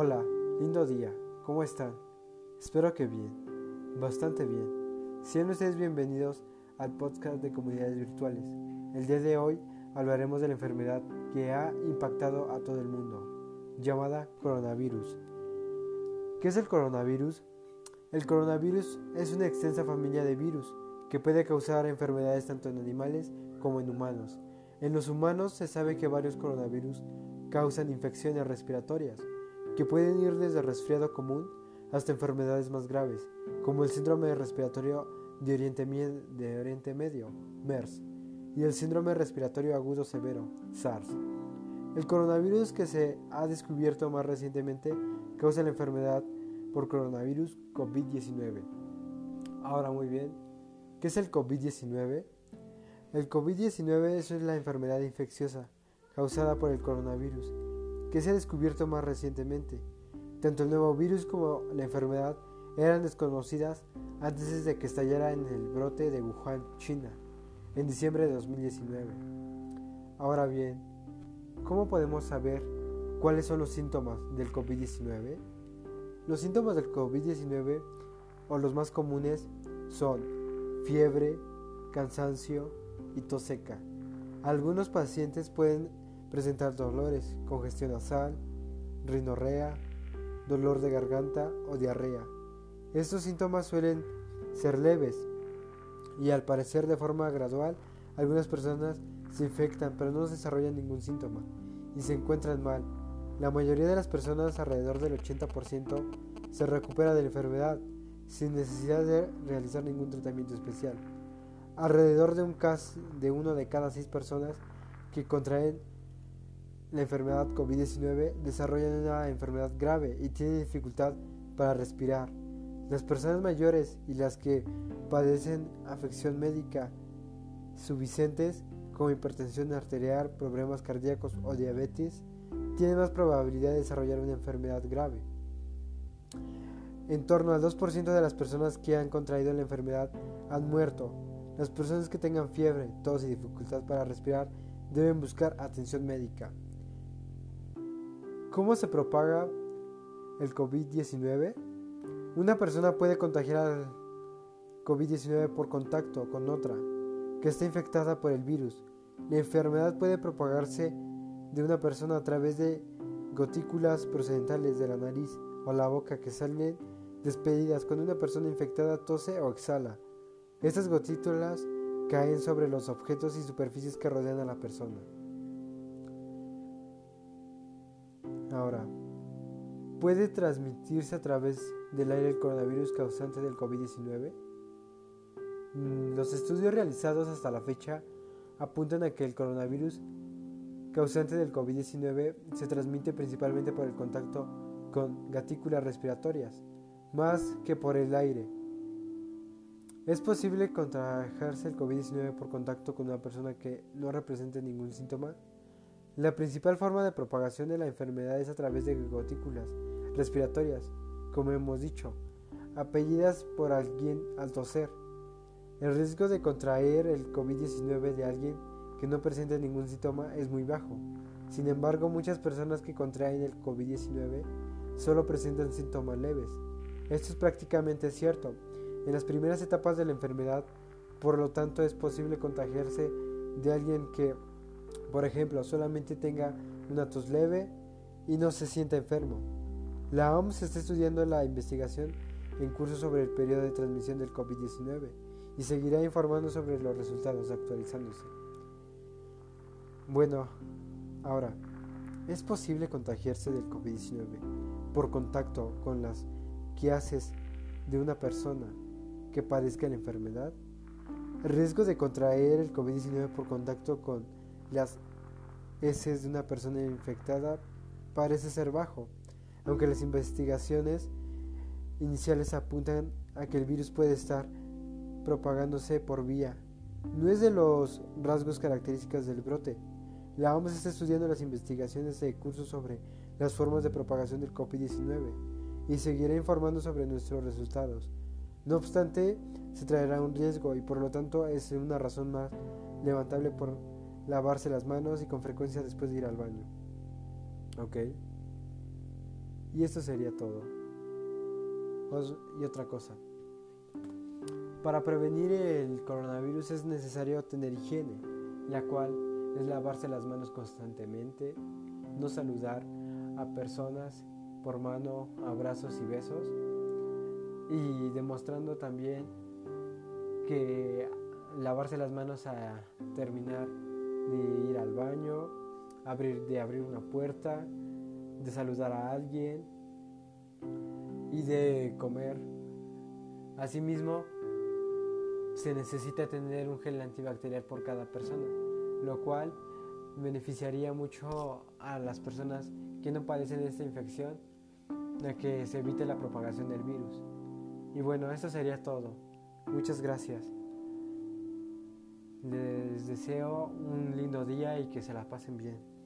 Hola, lindo día, ¿cómo están? Espero que bien, bastante bien. Sean ustedes bienvenidos al podcast de comunidades virtuales. El día de hoy hablaremos de la enfermedad que ha impactado a todo el mundo, llamada coronavirus. ¿Qué es el coronavirus? El coronavirus es una extensa familia de virus que puede causar enfermedades tanto en animales como en humanos. En los humanos se sabe que varios coronavirus causan infecciones respiratorias que pueden ir desde resfriado común hasta enfermedades más graves, como el síndrome respiratorio de Oriente, de Oriente Medio, MERS, y el síndrome respiratorio agudo severo, SARS. El coronavirus que se ha descubierto más recientemente causa la enfermedad por coronavirus COVID-19. Ahora muy bien, ¿qué es el COVID-19? El COVID-19 es la enfermedad infecciosa causada por el coronavirus que se ha descubierto más recientemente. Tanto el nuevo virus como la enfermedad eran desconocidas antes de que estallara en el brote de Wuhan, China, en diciembre de 2019. Ahora bien, ¿cómo podemos saber cuáles son los síntomas del COVID-19? Los síntomas del COVID-19 o los más comunes son fiebre, cansancio y tos seca. Algunos pacientes pueden presentar dolores, congestión nasal, rinorrea, dolor de garganta o diarrea. Estos síntomas suelen ser leves y al parecer de forma gradual algunas personas se infectan pero no desarrollan ningún síntoma y se encuentran mal. La mayoría de las personas, alrededor del 80%, se recupera de la enfermedad sin necesidad de realizar ningún tratamiento especial. Alrededor de un caso de uno de cada seis personas que contraen la enfermedad COVID-19 desarrollan una enfermedad grave y tienen dificultad para respirar. Las personas mayores y las que padecen afección médica subvicentes como hipertensión arterial, problemas cardíacos o diabetes tienen más probabilidad de desarrollar una enfermedad grave. En torno al 2% de las personas que han contraído la enfermedad han muerto. Las personas que tengan fiebre, tos y dificultad para respirar deben buscar atención médica. ¿Cómo se propaga el COVID-19? Una persona puede contagiar al COVID-19 por contacto con otra que está infectada por el virus. La enfermedad puede propagarse de una persona a través de gotículas procedentales de la nariz o la boca que salen despedidas cuando una persona infectada tose o exhala. Estas gotículas caen sobre los objetos y superficies que rodean a la persona. Ahora, ¿puede transmitirse a través del aire el coronavirus causante del COVID-19? Mm, los estudios realizados hasta la fecha apuntan a que el coronavirus causante del COVID-19 se transmite principalmente por el contacto con gatículas respiratorias, más que por el aire. Es posible contraerse el COVID-19 por contacto con una persona que no represente ningún síntoma la principal forma de propagación de la enfermedad es a través de gotículas respiratorias, como hemos dicho, apellidas por alguien al toser. El riesgo de contraer el COVID-19 de alguien que no presente ningún síntoma es muy bajo. Sin embargo, muchas personas que contraen el COVID-19 solo presentan síntomas leves. Esto es prácticamente cierto. En las primeras etapas de la enfermedad, por lo tanto, es posible contagiarse de alguien que por ejemplo, solamente tenga una tos leve y no se sienta enfermo. La OMS está estudiando la investigación en curso sobre el periodo de transmisión del COVID-19 y seguirá informando sobre los resultados actualizándose. Bueno, ahora, ¿es posible contagiarse del COVID-19 por contacto con las haces de una persona que padezca la enfermedad? El riesgo de contraer el COVID-19 por contacto con las heces de una persona infectada parece ser bajo, aunque las investigaciones iniciales apuntan a que el virus puede estar propagándose por vía. No es de los rasgos característicos del brote. La OMS está estudiando las investigaciones de cursos sobre las formas de propagación del COVID-19 y seguirá informando sobre nuestros resultados. No obstante, se traerá un riesgo y por lo tanto es una razón más levantable por lavarse las manos y con frecuencia después de ir al baño. ¿Ok? Y esto sería todo. Y otra cosa. Para prevenir el coronavirus es necesario tener higiene, la cual es lavarse las manos constantemente, no saludar a personas por mano, abrazos y besos, y demostrando también que lavarse las manos a terminar de ir al baño, de abrir una puerta, de saludar a alguien y de comer. Asimismo, se necesita tener un gel antibacterial por cada persona, lo cual beneficiaría mucho a las personas que no padecen esta infección, de que se evite la propagación del virus. Y bueno, eso sería todo. Muchas gracias. Les deseo un lindo día y que se la pasen bien.